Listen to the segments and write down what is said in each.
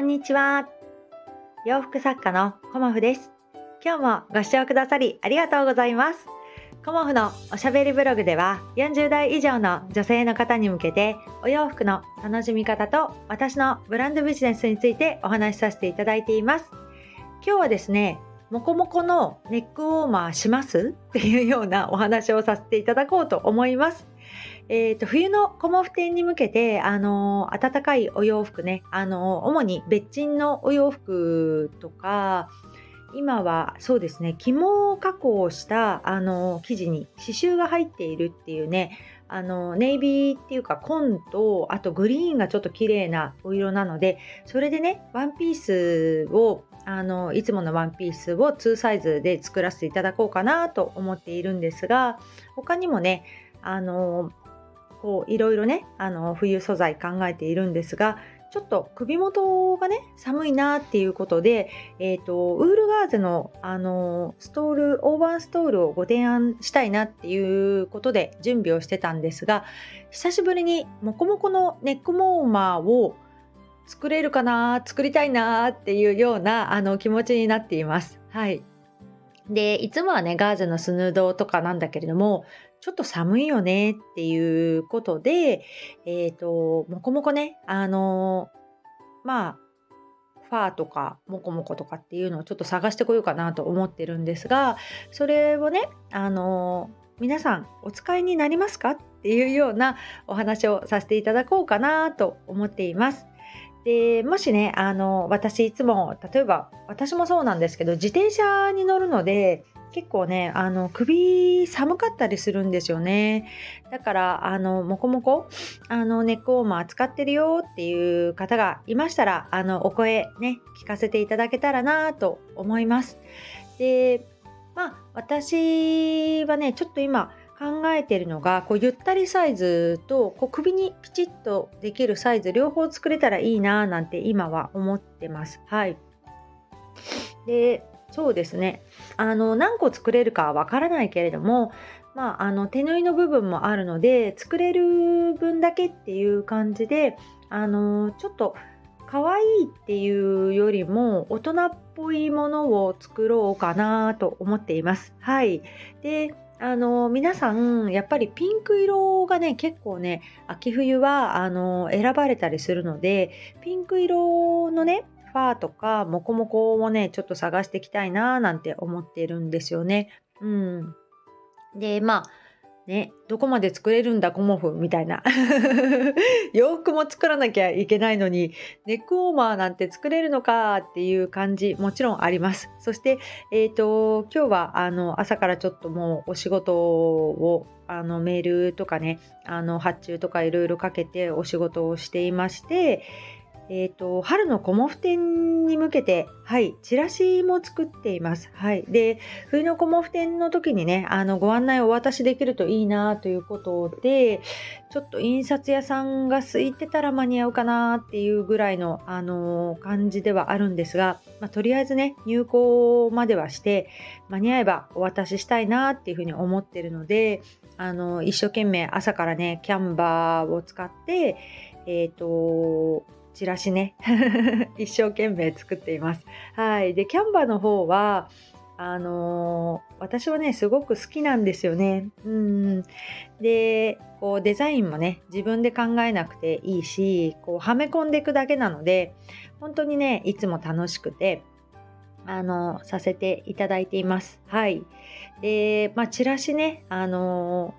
こんにちは。洋服作家のコモフです。今日もご視聴くださりありがとうございます。コモフのおしゃべりブログでは40代以上の女性の方に向けてお洋服の楽しみ方と私のブランドビジネスについてお話しさせていただいています。今日はですね、もこもこのネックウォーマーします？っていうようなお話をさせていただこうと思います。えー、と冬のコモフ展に向けて、あのー暖かいお洋服ね、あのー主に別鎮のお洋服とか今はそうですね肝加工した、あのー生地に刺繍が入っているっていうねあのネイビーっていうか紺とあとグリーンがちょっと綺麗なお色なのでそれでねワンピースをあのいつものワンピースを2サイズで作らせていただこうかなと思っているんですが他にもねあのこういろいろねあの冬素材考えているんですがちょっと首元がね寒いなっていうことで、えー、とウールガーゼのあのストールオーバーストールをご提案したいなっていうことで準備をしてたんですが久しぶりにモコモコのネックウォーマーを作れるかな作りたいなっていうようなあの気持ちになっています。はいでいつもはねガーゼのスヌードとかなんだけれどもちょっと寒いよねっていうことでえっ、ともこもこねあのまあファーとかモコモコとかっていうのをちょっと探してこようかなと思ってるんですがそれをねあの皆さんお使いになりますかっていうようなお話をさせていただこうかなと思っています。でもしねあの私いつも例えば私もそうなんですけど自転車に乗るので結構ねあの首寒かったりするんですよね。だからあのもこもこあのネックウォーマー使ってるよっていう方がいましたらあのお声ね聞かせていただけたらなと思います。でまあ私はねちょっと今考えてるのがこうゆったりサイズとこう首にピチッとできるサイズ両方作れたらいいななんて今は思ってます。はい。でそうですねあの何個作れるかはわからないけれどもまあ、あの手縫いの部分もあるので作れる分だけっていう感じであのちょっと可愛いっていうよりも大人っぽいものを作ろうかなと思っています。はい。で、あの皆さんやっぱりピンク色がね結構ね秋冬はあの選ばれたりするのでピンク色のねファーとかモコモコをねちょっと探していきたいななんて思ってるんですよね。うん、でまあねどこまで作れるんだコモフみたいな 洋服も作らなきゃいけないのにネックウォーマーなんて作れるのかっていう感じもちろんあります。そして、えー、と今日はあの朝からちょっともうお仕事をあのメールとかねあの発注とかいろいろかけてお仕事をしていましてえー、と春のコモフ展に向けて、はい、チラシも作っています。はい、で冬のコモフ展の時にねあのご案内をお渡しできるといいなということでちょっと印刷屋さんが空いてたら間に合うかなっていうぐらいの、あの感じではあるんですが、まあ、とりあえずね入稿まではして間に合えばお渡ししたいなっていうふうに思ってるのであの一生懸命朝からねキャンバーを使ってえっ、とチラシね 一生懸命作っています。はい、でキャンバーの方はあのー私はねすごく好きなんですよね。うんでこうデザインもね自分で考えなくていいしこうはめ込んでいくだけなので本当にねいつも楽しくてあのさせていただいています。はい。で、まあ、チラシね、あの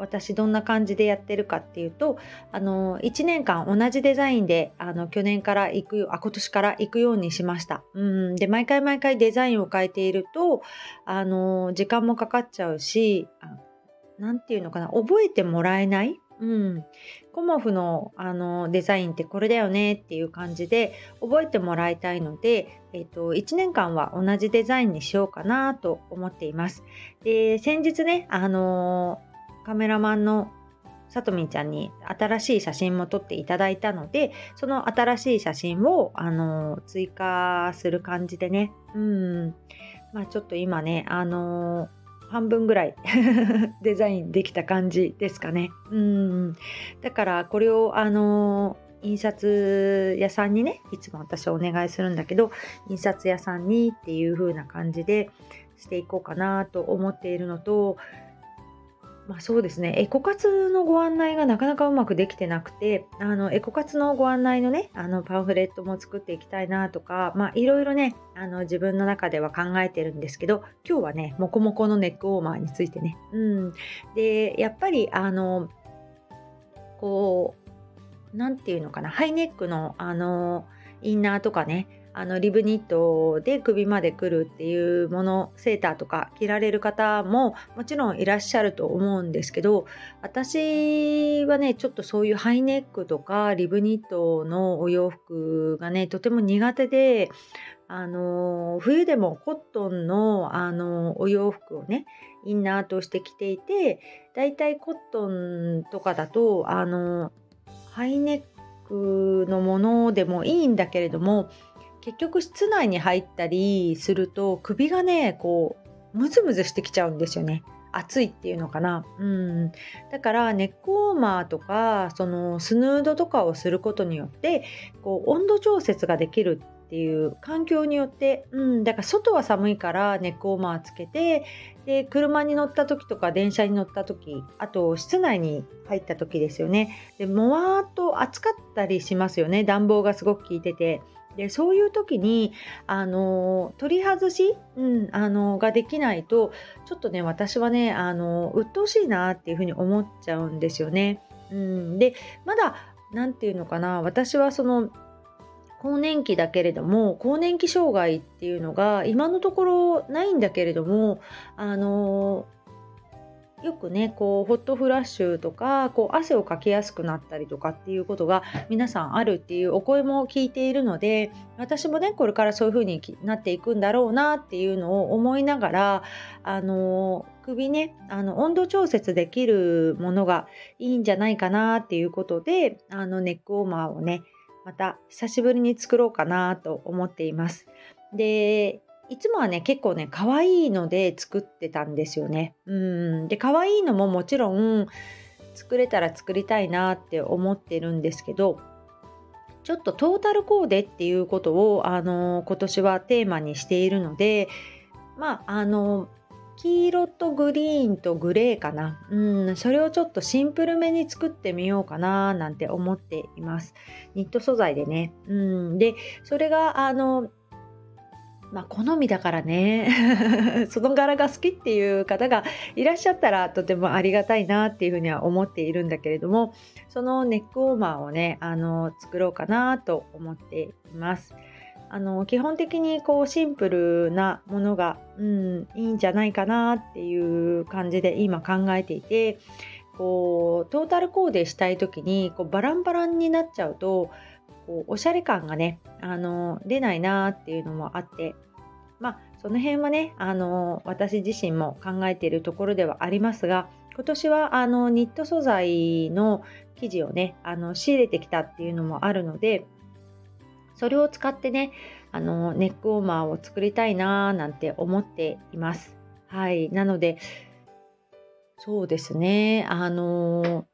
私どんな感じでやってるかっていうと、あの1年間同じデザインであの去年から行くあ今年から行くようにしました。うんで毎回毎回デザインを変えているとあの時間もかかっちゃうしあなんていうのかな覚えてもらえない、うん、コモフのあのデザインってこれだよねっていう感じで覚えてもらいたいので、えっと1年間は同じデザインにしようかなと思っています。で先日ねあのカメラマンのさとみちゃんに新しい写真も撮っていただいたのでその新しい写真をあの追加する感じでね。うん。まあちょっと今ねあの半分ぐらい デザインできた感じですかね。うん。だからこれをあの印刷屋さんにねいつも私お願いするんだけど印刷屋さんにっていう風な感じでしていこうかなと思っているのとまあ、そうですね。エコ活のご案内がなかなかうまくできてなくてあのエコ活のご案内のねあのパンフレットも作っていきたいなとかまあいろいろねあの自分の中では考えてるんですけど今日はねモコモコのネックウォーマーについてね。うん。でやっぱりあのこう何て言うのかなハイネックのあのインナーとかねあのリブニットで首まで来るっていうものセーターとか着られる方ももちろんいらっしゃると思うんですけど私はねちょっとそういうハイネックとかリブニットのお洋服がねとても苦手であの冬でもコットンのあのお洋服をねインナーとして着ていてだいたいコットンとかだとあのハイネックのものでもいいんだけれども結局室内に入ったりすると首がねこうムズムズしてきちゃうんですよね。暑いっていうのかな。うん。だからネックウォーマーとかそのスヌードとかをすることによってこう温度調節ができるっていう環境によって、うん、だから外は寒いからネックウォーマーつけてで車に乗った時とか電車に乗った時あと室内に入った時ですよねでもわーっと暑かったりしますよね暖房がすごく効いててでそういう時にあの取り外し、うん、あのができないとちょっとね私はねあの鬱陶しいなっていうふうに思っちゃうんですよね。うん、でまだ何て言うのかな私はその更年期だけれども更年期障害っていうのが今のところないんだけれどもあのよくねこうホットフラッシュとかこう汗をかきやすくなったりとかっていうことが皆さんあるっていうお声も聞いているので私もねこれからそういう風になっていくんだろうなっていうのを思いながらあの首ねあの温度調節できるものがいいんじゃないかなっていうことであのネックウォーマーをねまた久しぶりに作ろうかなと思っています。でいつもはね、結構ね、可愛いので作ってたんですよね。うん。で、可愛いのももちろん作れたら作りたいなって思ってるんですけど、ちょっとトータルコーデっていうことを、あの、今年はテーマにしているので、まあ、あの、黄色とグリーンとグレーかな。うん、それをちょっとシンプルめに作ってみようかななんて思っています。ニット素材でね。うん、で、それが、あの、まあ、好みだからね その柄が好きっていう方がいらっしゃったらとてもありがたいなっていうふうには思っているんだけれどもそのネックウォーマーをねあの作ろうかなと思っています。あの基本的にこうシンプルなものが、うん、いいんじゃないかなっていう感じで今考えていてこうトータルコーデしたい時にこうバランバランになっちゃうとこうおしゃれ感がねあの出ないなっていうのもあってまあその辺はねあの私自身も考えているところではありますが今年はあのニット素材の生地をねあの仕入れてきたっていうのもあるのでそれを使ってねあのネックウォーマーを作りたいなーなんて思っています。はい。なので、そうですね。あの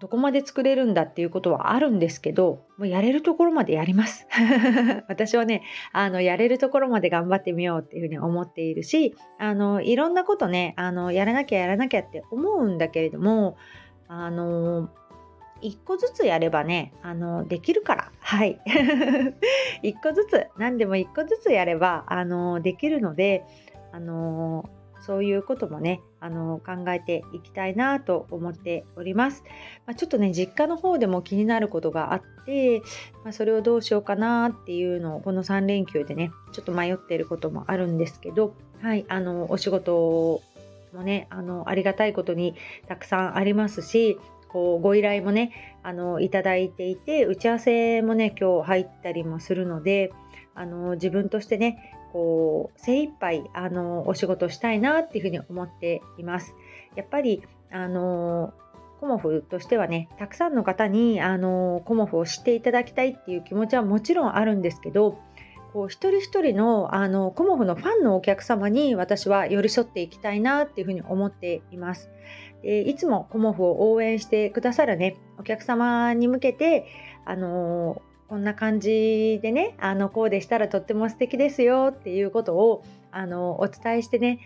どこまで作れるんだっていうことはあるんですけど、もうやれるところまでやります。私はね、あの、やれるところまで頑張ってみようっていうふうに思っているし、あの、いろんなことね、あの、やらなきゃやらなきゃって思うんだけれども、あの、一個ずつやればね、あの、できるから。はい。一個ずつ、何でも一個ずつやれば、あの、できるので、あの、そういうこともね、あの考えていきたいなと思っております。まあ、ちょっとね、実家の方でも気になることがあって、まあ、それをどうしようかなっていうのをこの3連休でね、ちょっと迷っていることもあるんですけど、はい、あの、お仕事もね、あの、ありがたいことにたくさんありますし、こうご依頼もねあのいただいていて打ち合わせもね今日入ったりもするのであの自分としてねこう精一杯あのお仕事したいなっていうふうに思っています。やっぱりあのコモフとしてはねたくさんの方にあのコモフを知っていただきたいっていう気持ちはもちろんあるんですけどこう一人一人のあのコモフのファンのお客様に私は寄り添っていきたいなっていうふうに思っています。でいつもコモフを応援してくださるねお客様に向けてあのこんな感じでねあのこうでしたらとっても素敵ですよっていうことをあのお伝えしてね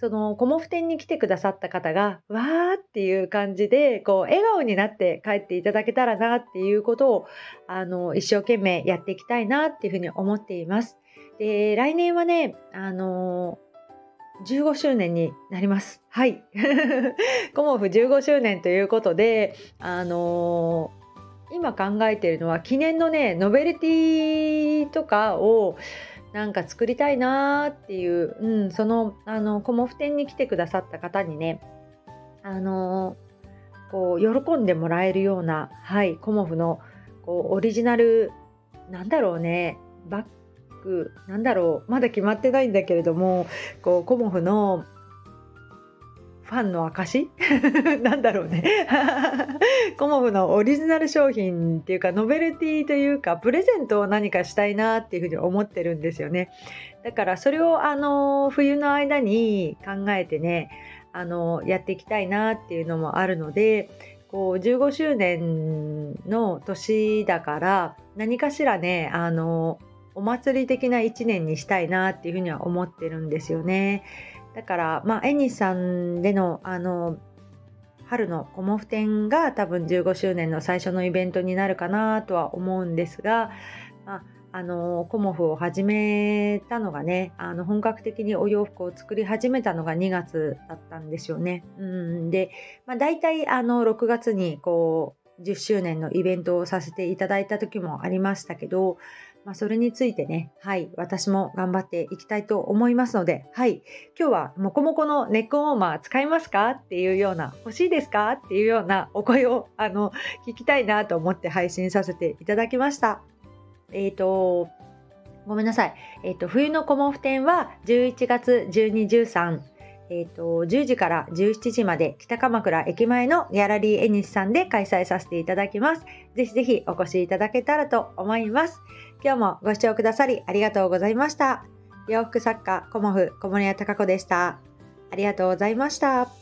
そのコモフ店に来てくださった方がわーっていう感じでこう笑顔になって帰っていただけたらなっていうことをあの一生懸命やっていきたいなっていうふうに思っています。で来年はねあの15周年になります。はい。コモフ15周年ということで、あのー、今考えているのは記念のね、ノベルティとかをなんか作りたいなーっていう、うん、その、あの、コモフ店に来てくださった方にね、あの、こう、喜んでもらえるような、はい、コモフの、こう、オリジナル、なんだろうね、バッグ、なんだろう、まだ決まってないんだけれども、こう、コモフの、ファンの証？なんだろうね。コモフのオリジナル商品っていうかノベルティというかプレゼントを何かしたいなっていうふうに思ってるんですよね。だからそれをあの冬の間に考えてねあのやっていきたいなっていうのもあるのでこう15周年の年だから何かしらねあのお祭り的な1年にしたいなっていうふうには思ってるんですよね。だから、まあ、エニさんでの、あの、春のコモフ展が多分15周年の最初のイベントになるかなとは思うんですが、まあ、あのコモフを始めたのがねあの本格的にお洋服を作り始めたのが2月だったんですよね。うんで、まあ、大体あの6月にこう10周年のイベントをさせていただいた時もありましたけどまあ、それについてね、はい、私も頑張っていきたいと思いますので、はい、今日はもこもこのネックウォーマー使いますか？っていうような、欲しいですか？っていうようなお声を、あの、聞きたいなと思って配信させていただきました。えっ、ー、と、ごめんなさい。え、ー、と、冬のコモフ展は11月12、13、えーと、10時から17時まで北鎌倉駅前のギャラリーエニスさんで開催させていただきます。ぜひぜひお越しいただけたらと思います。今日もご視聴くださりありがとうございました。洋服作家、コモフ小森屋隆子でした。ありがとうございました。